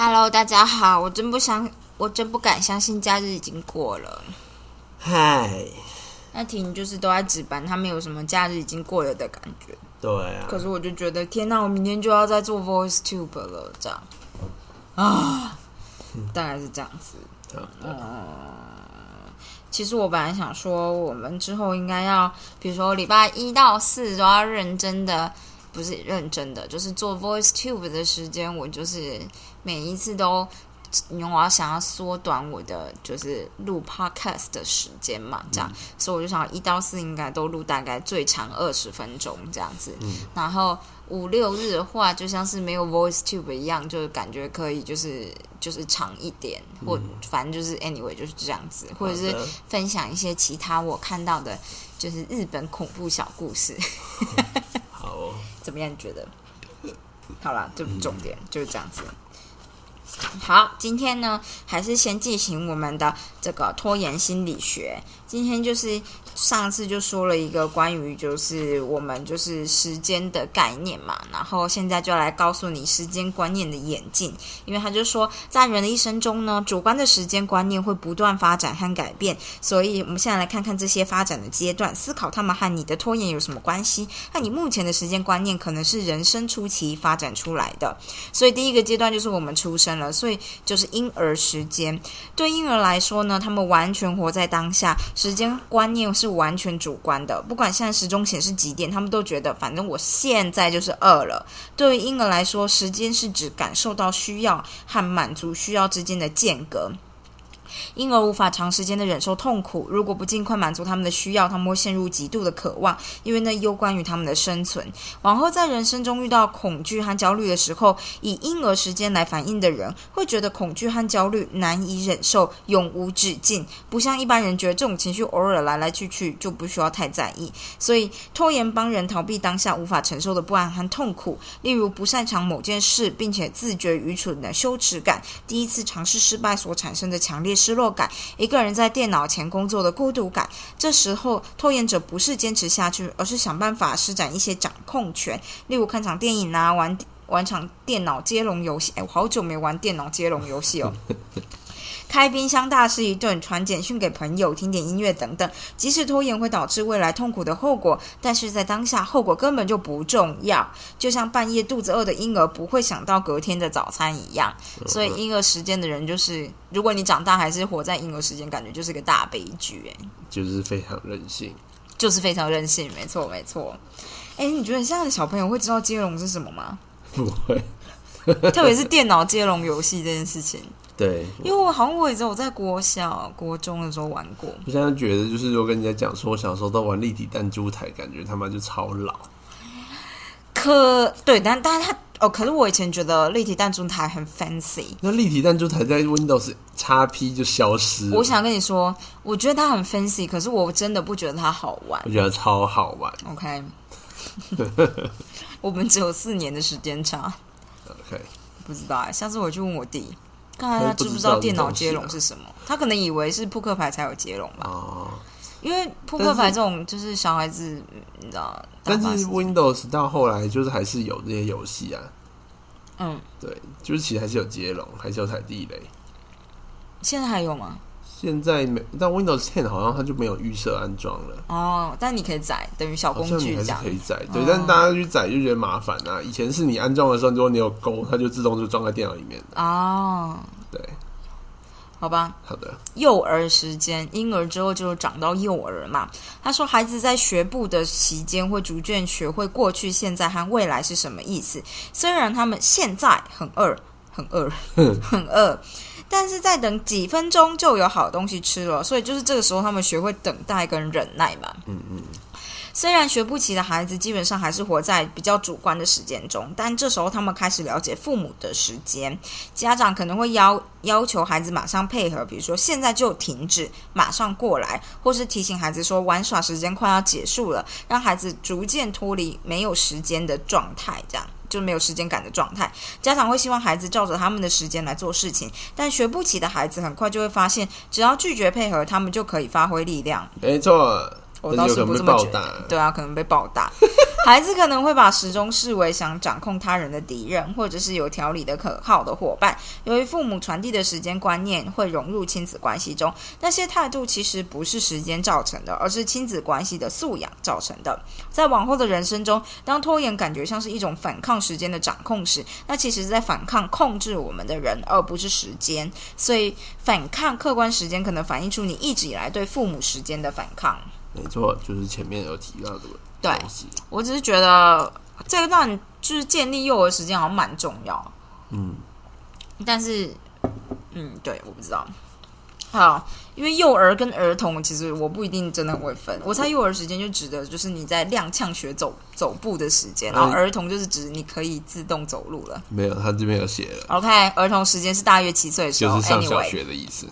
Hello，大家好，我真不相，我真不敢相信假日已经过了。嗨，那婷就是都在值班，他没有什么假日已经过了的感觉。对啊，可是我就觉得，天哪，我明天就要再做 Voice Tube 了，这样啊，大概是这样子。嗯其实我本来想说，我们之后应该要，比如说礼拜一到四都要认真的，不是认真的，就是做 Voice Tube 的时间，我就是每一次都，因为我要想要缩短我的就是录 Podcast 的时间嘛，这样，所以我就想一到四应该都录大概最长二十分钟这样子，然后五六日的话，就像是没有 Voice Tube 一样，就是感觉可以就是就是长一点，或反正就是 anyway 就是这样子，或者是分享一些其他我看到的，就是日本恐怖小故事，好哦，怎么样？你觉得？好啦，这不是重点，就是这样子。好，今天呢，还是先进行我们的这个拖延心理学。今天就是上次就说了一个关于就是我们就是时间的概念嘛，然后现在就来告诉你时间观念的演进，因为他就说在人的一生中呢，主观的时间观念会不断发展和改变，所以我们现在来看看这些发展的阶段，思考他们和你的拖延有什么关系，那你目前的时间观念可能是人生初期发展出来的。所以第一个阶段就是我们出生了，所以就是婴儿时间。对婴儿来说呢，他们完全活在当下，时间观念是完全主观的。不管现在时钟显示几点，他们都觉得反正我现在就是饿了。对于婴儿来说，时间是指感受到需要和满足需要之间的间隔。婴儿无法长时间的忍受痛苦，如果不尽快满足他们的需要，他们会陷入极度的渴望，因为那攸关于他们的生存。往后在人生中遇到恐惧和焦虑的时候，以婴儿时间来反应的人，会觉得恐惧和焦虑难以忍受，永无止境。不像一般人觉得这种情绪偶尔来来去去就不需要太在意。所以拖延帮人逃避当下无法承受的不安和痛苦，例如不擅长某件事，并且自觉愚蠢的羞耻感，第一次尝试失败所产生的强烈失落感，一个人在电脑前工作的孤独感。这时候，拖延者不是坚持下去，而是想办法施展一些掌控权，例如看场电影啊，玩玩场电脑接龙游戏。哎，我好久没玩电脑接龙游戏哦。开冰箱大吃一顿，传简讯给朋友，听点音乐等等。即使拖延会导致未来痛苦的后果，但是在当下，后果根本就不重要。就像半夜肚子饿的婴儿不会想到隔天的早餐一样。所以婴儿时间的人，就是如果你长大还是活在婴儿时间，感觉就是个大悲剧。哎，就是非常任性。就是非常任性，没错没错。哎，你觉得现在的小朋友会知道接龙是什么吗？不会，特别是电脑接龙游戏这件事情，对，因为我好像我也只有在国小、国中的时候玩过。我现在觉得就是如果跟人家讲说，我小时候都玩立体弹珠台，感觉他妈就超老。可对，但但是他哦，可是我以前觉得立体弹珠台很 fancy。那立体弹珠台在 Windows XP 就消失了，我想跟你说，我觉得它很 fancy，可是我真的不觉得它好玩我。觉得超好玩。OK，我们只有四年的时间差，OK，不知道哎、下次我去问我弟，看看他知不知道电脑接龙是什么。他可能以为是扑克牌才有接龙吧，哦，因为扑克牌这种就是小孩子，嗯你知道，但是 Windows 到后来就是还是有这些游戏啊，嗯，对，就是其实还是有接龙，还是有踩地雷。现在还有吗？现在没，但 Windows 10好像它就没有预设安装了。哦，但你可以载，等于小工具这样可。以载，对，哦但大家去载就觉得麻烦啊。以前是你安装的时候，如果你有勾，它就自动就装在电脑里面的。哦，对，好吧，好的，幼儿时间，婴儿之后就长到幼儿嘛。他说，孩子在学步的期间会逐渐学会过去、现在和未来是什么意思。虽然他们现在很饿，很饿，很饿，但是再等几分钟就有好东西吃了。所以就是这个时候，他们学会等待跟忍耐嘛。嗯嗯，虽然学不起的孩子基本上还是活在比较主观的时间中，但这时候他们开始了解父母的时间。家长可能会要要求孩子马上配合，比如说现在就停止，马上过来，或是提醒孩子说玩耍时间快要结束了，让孩子逐渐脱离没有时间的状态，这样。就没有时间感的状态，家长会希望孩子照着他们的时间来做事情，但学不起的孩子很快就会发现，只要拒绝配合，他们就可以发挥力量。没错，我倒是不这么觉得。对啊，可能被暴打。孩子可能会把时钟视为想掌控他人的敌人，或者是有条理的可靠的伙伴。由于父母传递的时间观念会融入亲子关系中，那些态度其实不是时间造成的，而是亲子关系的素养造成的。在往后的人生中，当拖延感觉像是一种反抗时间的掌控时，那其实是在反抗控制我们的人，而不是时间。所以，反抗客观时间可能反映出你一直以来对父母时间的反抗。没错，就是前面有提到的对东西。我只是觉得这一段就是建立幼儿时间好像蛮重要，嗯，但是，嗯，对，我不知道。好，因为幼儿跟儿童，其实我不一定真的很会分。我猜幼儿时间就指的就是你在踉跄学走走步的时间，然后嗯儿童就是指你可以自动走路了。没有，他这边有写了，OK，儿童时间是大约七岁的时候。就是上小 anyway，学的意思。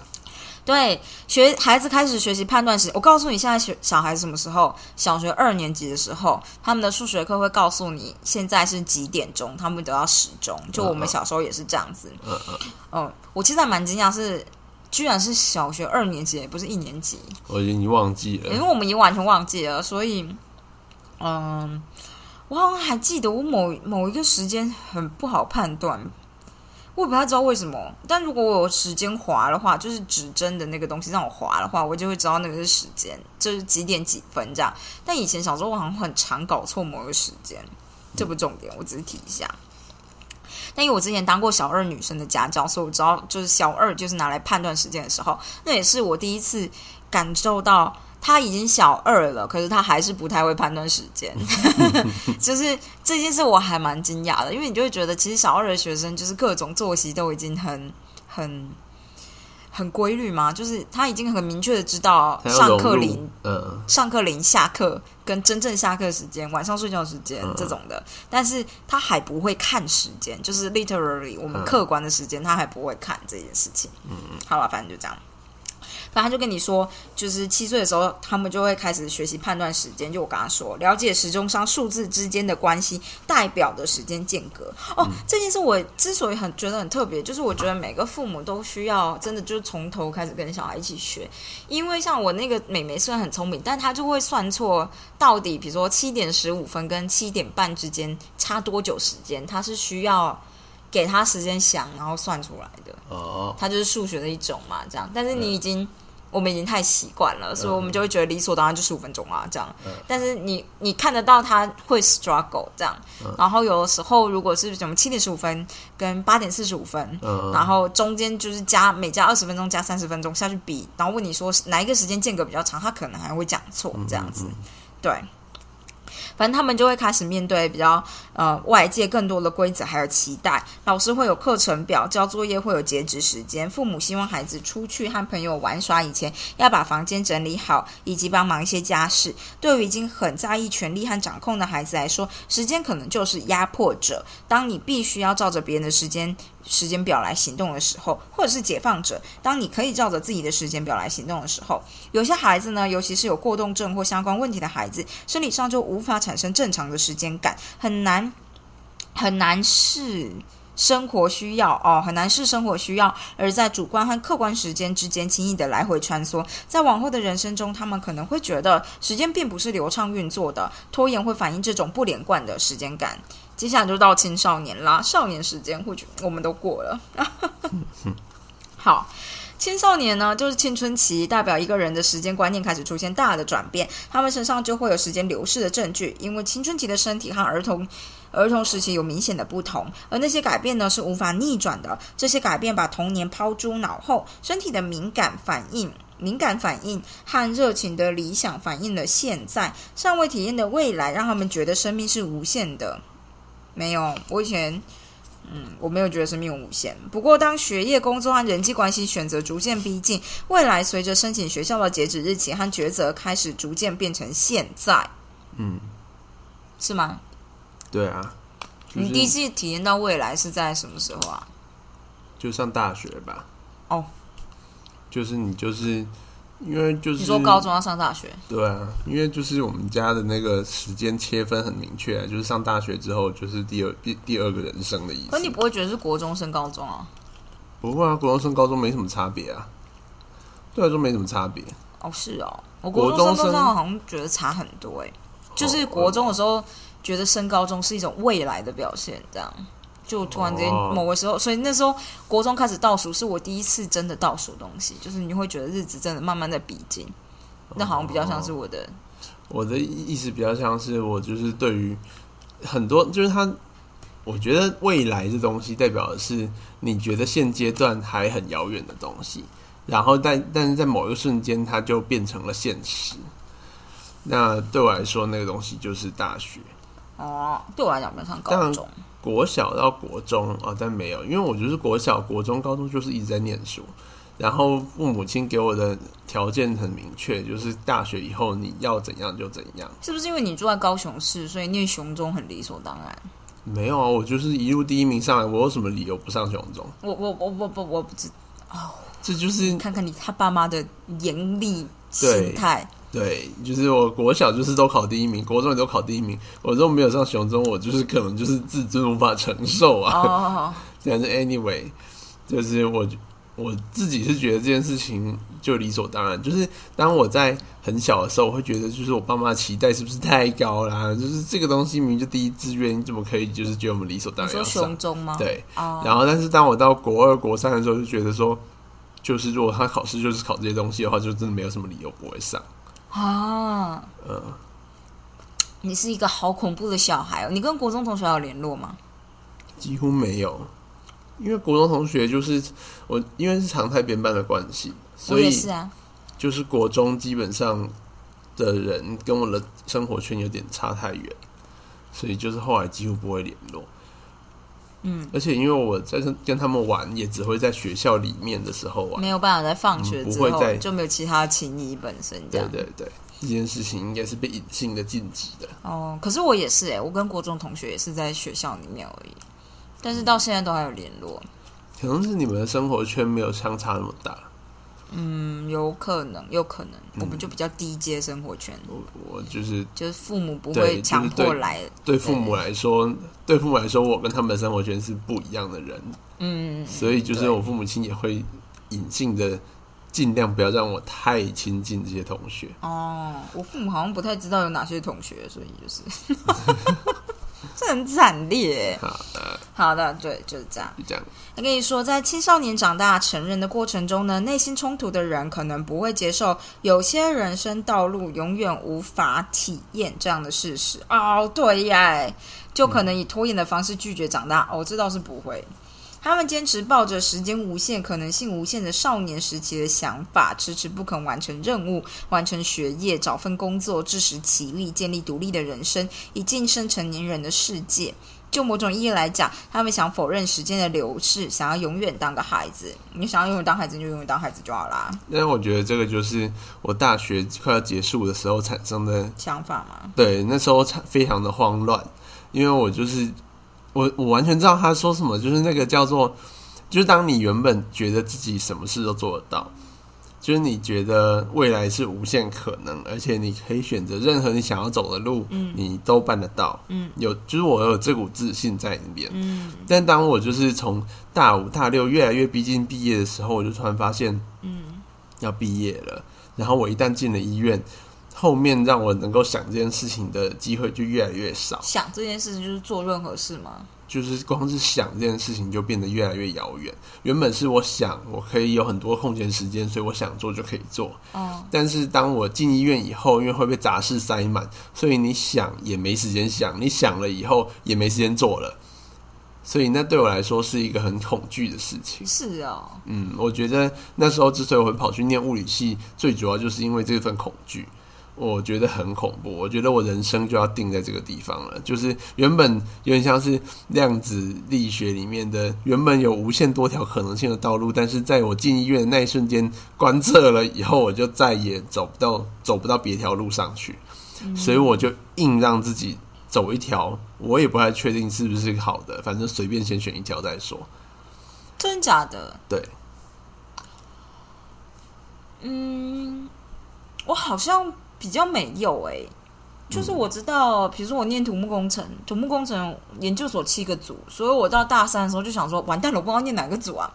对，学孩子开始学习判断时，我告诉你，现在学小孩子什么时候？小学二年级的时候，他们的数学课会告诉你现在是几点钟，他们得到时钟。就我们小时候也是这样子。嗯嗯，嗯，我其实还蛮惊讶，是居然是小学二年级，不是一年级，我已经忘记了因为。我们已经完全忘记了，所以，嗯，我好像还记得我某某一个时间很不好判断。我也不太知道为什么，但如果我有时间划的话，就是指针的那个东西让我划的话，我就会知道那个是时间，就是几点几分这样。但以前小时候我好像很常搞错某个时间，这不重点，我只是提一下。但因为我之前当过小二女生的家教，所以我知道，就是小二就是拿来判断时间的时候，那也是我第一次感受到他已经小二了，可是他还是不太会判断时间。就是这件事我还蛮惊讶的，因为你就会觉得，其实小二的学生就是各种作息都已经很很很规律嘛，就是他已经很明确的知道上课铃嗯，上课铃、下课跟真正下课时间、晚上睡觉时间嗯这种的，但是他还不会看时间，就是 literally 我们嗯客观的时间，他还不会看这件事情。嗯，好了，反正就这样。反正他就跟你说，就是七岁的时候，他们就会开始学习判断时间。就我刚刚说，了解时钟上数字之间的关系代表的时间间隔。哦，这件事我之所以很觉得很特别，就是我觉得每个父母都需要真的就是从头开始跟小孩一起学，因为像我那个妹妹虽然很聪明，但她就会算错到底，比如说七点十五分跟七点半之间差多久时间，她是需要给她时间想，然后算出来的。哦，它就是数学的一种嘛，这样。但是你已经，我们已经太习惯了，所以我们就会觉得理所当然就十五分钟啊，这样。但是你你看得到他会 struggle 这样，然后有的时候如果是什么七点十五分跟八点四十五分，嗯，然后中间就是加每加二十分钟加三十分钟下去比，然后问你说哪一个时间间隔比较长，他可能还会讲错这样子，对。反正他们就会开始面对比较呃外界更多的规则还有期待，老师会有课程表，交作业会有截止时间，父母希望孩子出去和朋友玩耍以前要把房间整理好，以及帮忙一些家事。对于已经很在意权力和掌控的孩子来说，时间可能就是压迫者。当你必须要照着别人的时间时间表来行动的时候，或者是解放者，当你可以照着自己的时间表来行动的时候，有些孩子呢，尤其是有过动症或相关问题的孩子，生理上就无法产生正常的时间感，很难很难是。生活需要哦，很难是生活需要，而在主观和客观时间之间轻易的来回穿梭。在往后的人生中，他们可能会觉得时间并不是流畅运作的，拖延会反映这种不连贯的时间感。接下来就到青少年啦，少年时间或许我们都过了。好，青少年呢，就是青春期，代表一个人的时间观念开始出现大的转变，他们身上就会有时间流逝的证据，因为青春期的身体和儿童。儿童时期有明显的不同，而那些改变呢是无法逆转的。这些改变把童年抛诸脑后，身体的敏感反应、敏感反应和热情的理想反映了现在尚未体验的未来，让他们觉得生命是无限的。没有，我以前，嗯，我没有觉得生命无限。不过，当学业、工作和人际关系选择逐渐逼近，未来随着申请学校的截止日期和抉择开始逐渐变成现在，嗯，是吗？对啊，就是你第一次体验到未来是在什么时候啊？就上大学吧。哦，就是你就是因为就是你说高中要上大学，对啊，因为就是我们家的那个时间切分很明确、啊，就是上大学之后就是第二第第二个人生的意思。可你不会觉得是国中升高中啊？不会啊，国中升高中没什么差别啊，对我来说没什么差别。哦，是哦，我国国中升高中好像觉得差很多诶、就是国中的时候觉得升高中是一种未来的表现，这样就突然之间哦某个时候，所以那时候国中开始倒数，是我第一次真的倒数东西，就是你会觉得日子真的慢慢在逼近，那好像比较像是我的我的意思比较像是我就是对于很多就是他，我觉得未来这东西代表的是你觉得现阶段还很遥远的东西，然后但但是在某一个瞬间它就变成了现实。那对我来说，那个东西就是大学。哦，对我来讲比较像当然高中。国小到国中啊，但没有，因为我就是国小、国中、高中就是一直在念书，然后父母亲给我的条件很明确，就是大学以后你要怎样就怎样。是不是因为你住在高雄市，所以念雄中很理所当然？没有啊，我就是一路第一名上来，我有什么理由不上雄中？我我我我我我不知，这就是看看你他爸妈的严厉对心态，对，就是我国小就是都考第一名，国中也都考第一名，我如果没有上雄中，我就是可能就是自尊无法承受啊。哦，但是 anyway，就是我我自己是觉得这件事情就理所当然。就是当我在很小的时候，我会觉得就是我爸妈的期待是不是太高啦？就是这个东西明明就第一志愿，你怎么可以就是觉得我们理所当然要上雄？中吗？，对，哦，然后但是当我到国二、国三的时候，就觉得说，就是如果他考试就是考这些东西的话，就真的没有什么理由不会上。啊，嗯，你是一个好恐怖的小孩哦！你跟国中同学还有联络吗？几乎没有，因为国中同学就是我，因为是常态编班的关系，我所以也是啊，就是国中基本上的人跟我的生活圈有点差太远，所以就是后来几乎不会联络。嗯，而且因为我在跟跟他们玩，也只会在学校里面的时候玩。没有办法在放学之后就没有其他情谊本身这对样。对对，这件事情应该是被隐性的禁止的。哦，可是我也是哎，我跟国中同学也是在学校里面而已，但是到现在都还有联络。可能是你们的生活圈没有相差那么大。嗯，有可能，有可能，嗯。我们就比较低阶生活圈，我我就是就是父母不会强迫对来。对。父母来说，对父母来说，我跟他们的生活圈是不一样的人，嗯，所以就是我父母亲也会隐性的尽量不要让我太亲近这些同学。哦，我父母好像不太知道有哪些同学，所以就是 这很惨烈。好的，好的，对，就是这样。就这样。我跟你说，在青少年长大成人的过程中呢，内心冲突的人可能不会接受有些人生道路永远无法体验这样的事实。哦，对耶，就可能以拖延的方式拒绝长大。哦，这倒是不会。他们坚持抱着时间无限、可能性无限的少年时期的想法，迟迟不肯完成任务、完成学业、找份工作、自食其力、建立独立的人生，以晋升成年人的世界。就某种意义来讲，他们想否认时间的流逝，想要永远当个孩子。你想要永远当孩子，你就永远当孩子就好啦。但是我觉得这个就是我大学快要结束的时候产生的，想法嘛，对，那时候非常的慌乱，因为我就是我我完全知道他说什么，就是那个叫做，就是当你原本觉得自己什么事都做得到。就是你觉得未来是无限可能，而且你可以选择任何你想要走的路，嗯你都办得到。嗯，有就是我有这股自信在里面。嗯但当我就是从大五、大六越来越逼近毕业的时候，我就突然发现嗯，要毕业了。然后我一旦进了医院，后面让我能够想这件事情的机会就越来越少。想这件事情就是做任何事吗。就是光是想这件事情就变得越来越遥远。原本是我想我可以有很多空闲时间，所以我想做就可以做。哦，但是当我进医院以后，因为会被杂事塞满，所以你想也没时间想，你想了以后也没时间做了。所以那对我来说是一个很恐惧的事情。是哦，嗯，我觉得那时候之所以会跑去念物理系，最主要就是因为这份恐惧。我觉得很恐怖，我觉得我人生就要定在这个地方了。就是原本有点像是量子力学里面的，原本有无限多条可能性的道路，但是在我进医院的那一瞬间观测了以后，我就再也走不到走不到别条路上去，所以我就硬让自己走一条，我也不太确定是不是好的，反正随便先选一条再说。真的假的？对，嗯，我好像比较没有诶、就是我知道，比如说我念土木工程，土木工程研究所七个组，所以我到大三的时候就想说，完蛋了，我不知道念哪个组啊。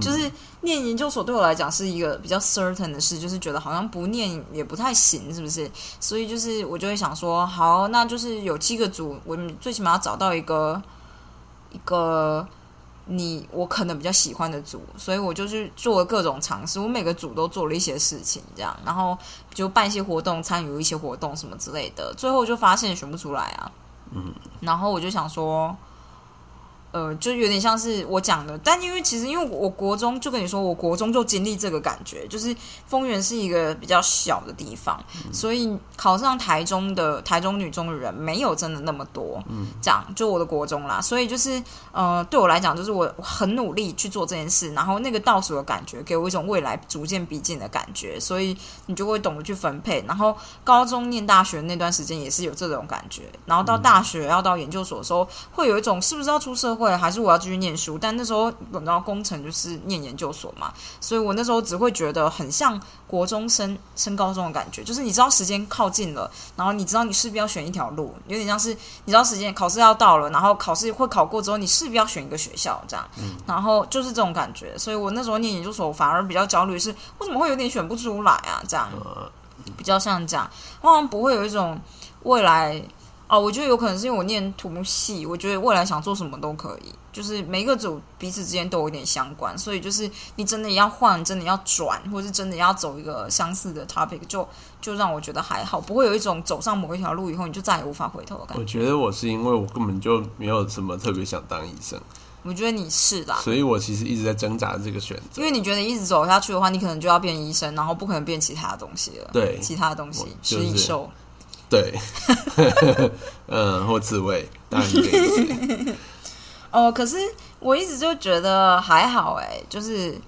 就是念研究所对我来讲是一个比较 certain 的事，就是觉得好像不念也不太行，是不是？所以就是我就会想说，好，那就是有七个组，我最起码要找到一个一个你我可能比较喜欢的组，所以我就去做各种尝试，我每个组都做了一些事情，这样，然后就办一些活动，参与一些活动什么之类的，最后就发现选不出来啊，嗯，然后我就想说。呃，就有点像是我讲的，但因为其实因为我国中就跟你说，我国中就经历这个感觉，就是丰原是一个比较小的地方，所以考上台中的台中女中的人没有真的那么多。嗯，这样就我的国中啦，所以就是呃，对我来讲，就是我很努力去做这件事，然后那个倒数的感觉给我一种未来逐渐逼近的感觉，所以你就会懂得去分配。然后高中念大学那段时间也是有这种感觉，然后到大学要到研究所的时候，会有一种是不是要出社会。还是我要继续念书，但那时候你知道工程就是念研究所嘛，所以我那时候只会觉得很像国中升升高中的感觉，就是你知道时间靠近了，然后你知道你势必要选一条路，有点像是你知道时间考试要到了，然后考试会考过之后，你势必要选一个学校这样，然后就是这种感觉，所以我那时候念研究所反而比较焦虑，是为什么会有点选不出来啊？这样比较像这样，好像不会有一种未来。哦，我觉得有可能是因为我念土木系，我觉得未来想做什么都可以，就是每一个组彼此之间都有点相关，所以就是你真的要换，真的要转，或者是真的要走一个相似的 topic，就就让我觉得还好，不会有一种走上某一条路以后你就再也无法回头的感觉。我觉得我是因为我根本就没有什么特别想当医生，我觉得你是啦，所以我其实一直在挣扎这个选择，因为你觉得一直走下去的话，你可能就要变医生，然后不可能变其他的东西了，对，其他的东西食蚁兽。对，嗯，或自慰，当然可以。哦，可是我一直就觉得还好，哎，就是，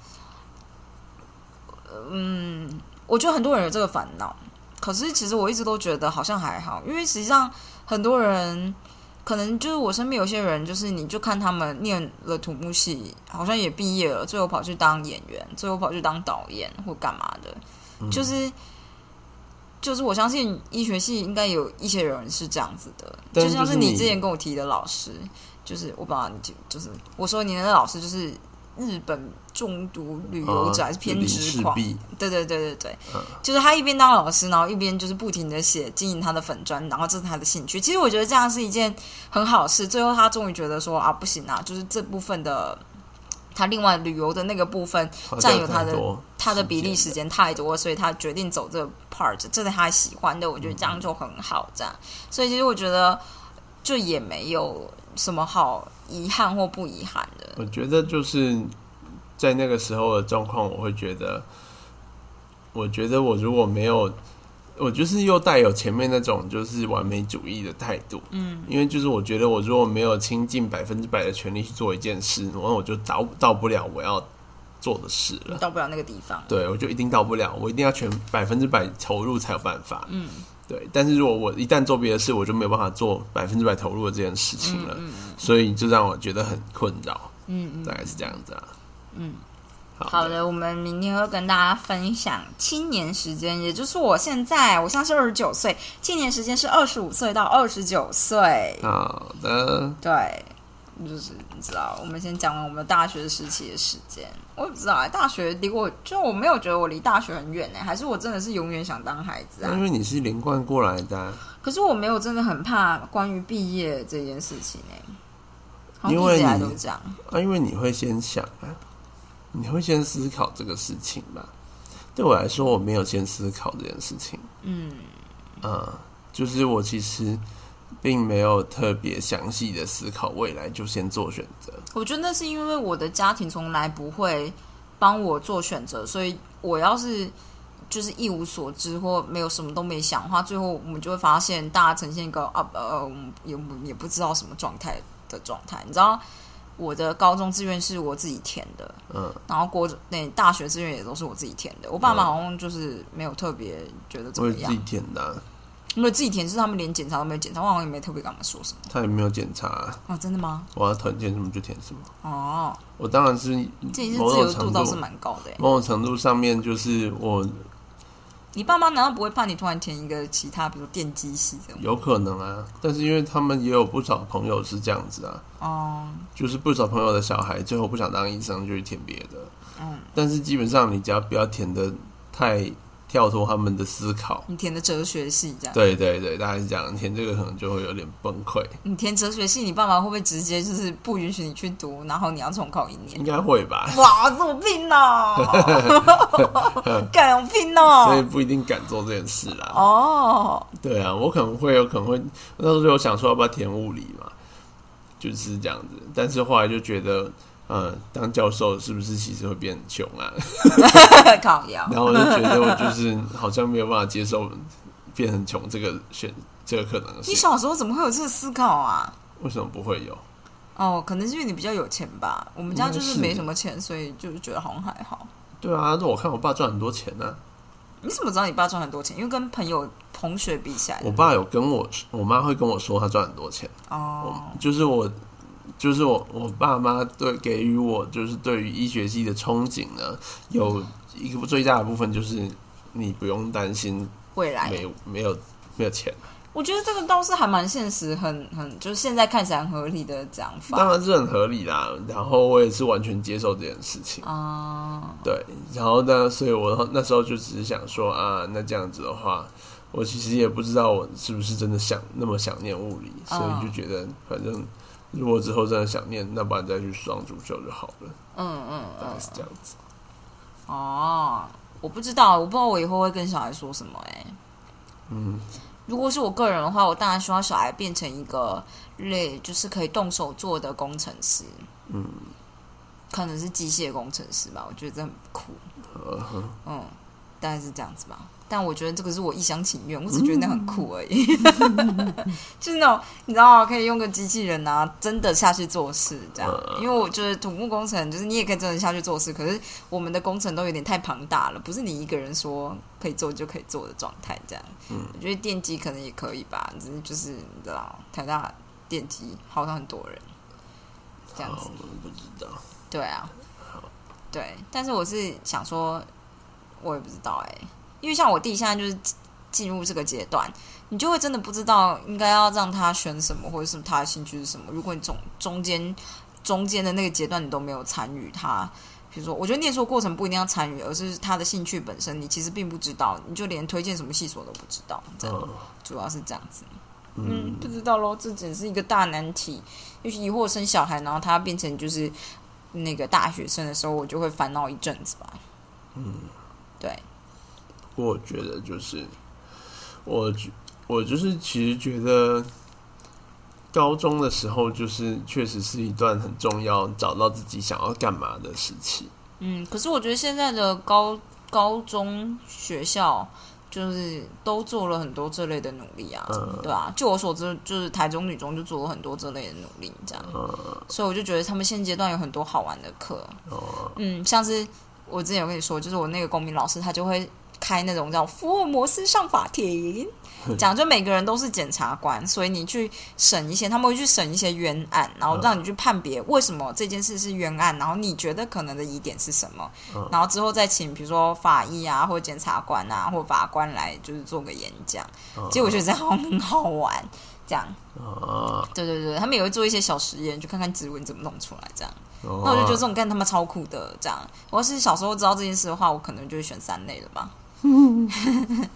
嗯，我觉得很多人有这个烦恼，可是其实我一直都觉得好像还好，因为实际上很多人可能就是我身边有些人，就是你就看他们念了土木系，好像也毕业了，最后跑去当演员，最后跑去当导演或干嘛的，就是。就是我相信医学系应该有一些人是这样子的，就像是你之前跟我提的老师，就是我不知道你就就是我说你的老师就是日本中毒旅游者还是偏执狂，对对对对对，就是他一边当老师，然后一边就是不停的写经营他的粉砖，然后这是他的兴趣。其实我觉得这样是一件很好事。最后他终于觉得说啊不行啊，就是这部分的。他另外旅游的那个部分占有他的他的比例时间太多，所以他决定走这个 part，这是他喜欢的。我觉得这样就很好，这样。所以其实我觉得就也没有什么好遗憾或不遗憾的。我觉得就是在那个时候的状况，我会觉得，我觉得我如果没有。我就是又带有前面那种就是完美主义的态度，嗯，因为就是我觉得我如果没有倾尽百分之百的全力去做一件事，然后我就到到不了我要做的事了，到不了那个地方，对，我就一定到不了，我一定要全百分之百投入才有办法，嗯，对。但是如果我一旦做别的事，我就没有办法做百分之百投入的这件事情了，所以就让我觉得很困扰，嗯嗯，大概是这样子啊，嗯。好的，我们明天会跟大家分享青年时间，也就是我现在，我现在是二十九岁，青年时间是二十五岁到二十九岁。好的，对，就是你知道，我们先讲完我们大学时期的时间。我也不知道，大学离我就我没有觉得我离大学很远呢，还是我真的是永远想当孩子啊？因为你是连贯过来的。可是我没有真的很怕关于毕业这件事情呢，因为你都这样啊，因为你会先想啊。你会先思考这个事情吧？对我来说，我没有先思考这件事情。嗯，啊，就是我其实并没有特别详细的思考未来，就先做选择。我觉得那是因为我的家庭从来不会帮我做选择，所以我要是就是一无所知或没有什么都没想的话，最后我们就会发现大家呈现一个啊呃也也不知道什么状态的状态，你知道。我的高中志愿是我自己填的，嗯，然后国那大学志愿也都是我自己填的。我爸妈好像就是没有特别觉得怎么样。自己填的，因为自己填是他们连检查都没有检查，我好像也没特别跟他们说什么。他也没有检查啊？真的吗？我要填什么就填什么。哦，我当然是，这是自由度倒是蛮高的。某种程度上面就是我你爸妈难道不会怕你突然填一个其他，比如电机系这种？有可能啊，但是因为他们也有不少朋友是这样子啊，哦，就是不少朋友的小孩最后不想当医生，就去填别的。嗯，但是基本上你只要不要填的太跳脱他们的思考，你填的哲学系这样，对对对，大概是这样，填这个可能就会有点崩溃。你填哲学系，你爸妈会不会直接就是不允许你去读，然后你要重考一年应？该会吧，哇，这么拼哦，干有拼哦！所以不一定敢做这件事啦。哦，对啊，我可能会有可能会那时候就有想说要不要填物理嘛，就是这样子。但是后来就觉得，呃，当教授是不是其实会变很穷啊？靠腰。然后我就觉得我就是好像没有办法接受变很穷这个选这个可能你。小时候怎么会有这个思考啊？为什么不会有？哦，可能是因为你比较有钱吧。我们家就是没什么钱，所以就是觉得好像还好。对啊，那我看我爸赚很多钱呢、你怎么知道你爸赚很多钱？因为跟朋友、同学比起来，我爸有跟我，我妈会跟我说他赚很多钱。哦我，就是我，就是我，我爸妈对给予我就是对于医学系的憧憬呢，有一个最大的部分就是你不用担心未来没没有没有钱，我觉得这个倒是还蛮现实，很很就是现在看起来很合理的讲法当然是很合理啦。然后我也是完全接受这件事情，啊。对。然后呢，所以我那时候就只是想说啊，那这样子的话。我其实也不知道我是不是真的想那么想念物理，所以就觉得反正如果之后真的想念，那不然再去双主修就好了，嗯嗯嗯大概，是这样子。哦，我不知道，我不知道我以后会跟小孩说什么哎、嗯，如果是我个人的话，我当然希望小孩变成一个类，就是可以动手做的工程师。嗯，可能是机械工程师吧，我觉得这很酷。嗯，大概是这样子吧。但我觉得这个是我一厢情愿，我只觉得那很酷而已。就是那种你知道，可以用个机器人啊，真的下去做事这样。嗯因为我觉得土木工程就是你也可以真的下去做事，可是我们的工程都有点太庞大了，不是你一个人说可以做就可以做的状态这样。嗯，我觉得电机可能也可以吧，只是就是你知道，台大电机好像很多人这样子好。不知道。对啊，对，但是我是想说，我也不知道哎、因为像我弟现在就是进进入这个阶段，你就会真的不知道应该要让他选什么，或者是他的兴趣是什么。如果你中中间中间的那个阶段你都没有参与他，比如说，我觉得念书的过程不一定要参与，而是他的兴趣本身，你其实并不知道，你就连推荐什么系所都不知道，这样、嗯主要是这样子。嗯，嗯，不知道咯，这只是一个大难题。尤其以后生小孩，然后他变成就是那个大学生的时候，我就会烦恼一阵子吧。嗯，对，不过我觉得就是，我觉我就是其实觉得，高中的时候就是确实是一段很重要，找到自己想要干嘛的时期。嗯，可是我觉得现在的高高中学校就是都做了很多这类的努力啊，嗯对啊，就我所知，就是台中女中就做了很多这类的努力，这样，嗯，所以我就觉得他们现阶段有很多好玩的课，哦，嗯，像是我之前有跟你说，就是我那个公民老师，他就会开那种叫福尔摩斯上法庭，讲就每个人都是检察官，所以你去审一些，他们会去审一些冤案，然后让你去判别为什么这件事是冤案，然后你觉得可能的疑点是什么，嗯然后之后再请比如说法医啊，或检察官啊，或法官来就是做个演讲。其实我觉得这样很好玩，这样，啊，对对对，他们也会做一些小实验，就看看指纹怎么弄出来，这样。那那我就觉得这种干他妈超酷的，这样。我要是小时候知道这件事的话，我可能就会选三类了吧。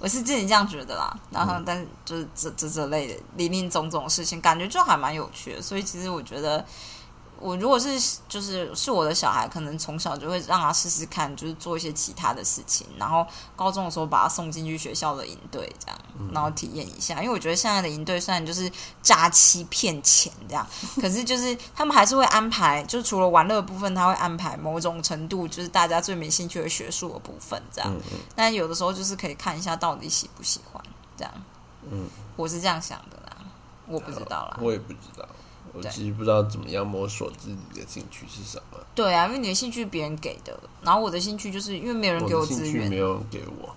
我是自己这样觉得啦。然后，但是就是这这这类的林林总总的事情，感觉就还蛮有趣的。所以其实我觉得，我如果是就是是我的小孩，可能从小就会让他试试看，就是做一些其他的事情。然后高中的时候把他送进去学校的营队，这样，然后体验一下。因为我觉得现在的营队虽然就是诈欺骗钱这样，可是就是他们还是会安排，就除了玩乐的部分，他会安排某种程度就是大家最没兴趣的学术的部分这样。但有的时候就是可以看一下到底喜不喜欢这样。嗯，我是这样想的啦，我不知道啦。我也不知道，我其实不知道怎么样摸索自己的兴趣是什么。对啊，因为你的兴趣别人给的，然后我的兴趣就是因为没有人给我我资源没，有人给我，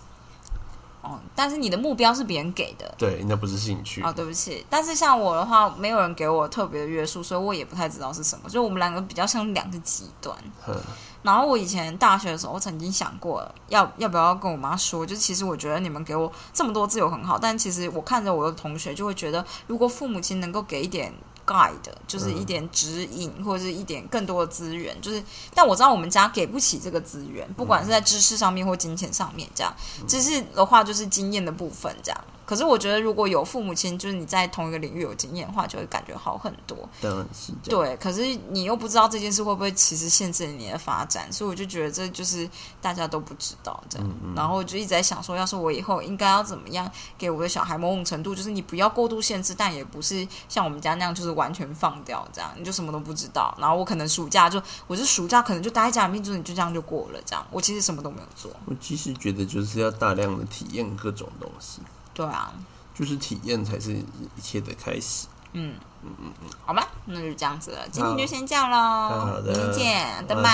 哦，但是你的目标是别人给的。对，那不是兴趣。哦，对不起，但是像我的话，没有人给我特别的约束，所以我也不太知道是什么。就我们两个比较像两个极端。嗯然后我以前大学的时候，我曾经想过要要不要跟我妈说，就是其实我觉得你们给我这么多自由很好，但其实我看着我的同学就会觉得，如果父母亲能够给一点 guide，就是一点指引或者是一点更多的资源，就是但我知道我们家给不起这个资源，不管是在知识上面或金钱上面，这样。知识的话就是经验的部分这样。可是我觉得如果有父母亲，就是你在同一个领域有经验的话，就会感觉好很多。当然是这样。对，可是你又不知道这件事会不会其实限制了你的发展，所以我就觉得这就是大家都不知道这样。然后我就一直在想说，要是我以后应该要怎么样给我的小孩某种程度，就是你不要过度限制，但也不是像我们家那样就是完全放掉这样，你就什么都不知道。然后我可能暑假就，我是暑假可能就待在家里面，就是你就这样就过了这样。我其实什么都没有做。我其实觉得就是要大量的体验各种东西，对啊，就是体验才是一切的开始。嗯嗯嗯嗯，好吧，那就这样子了，今天就先这样喽，好的明天见。拜拜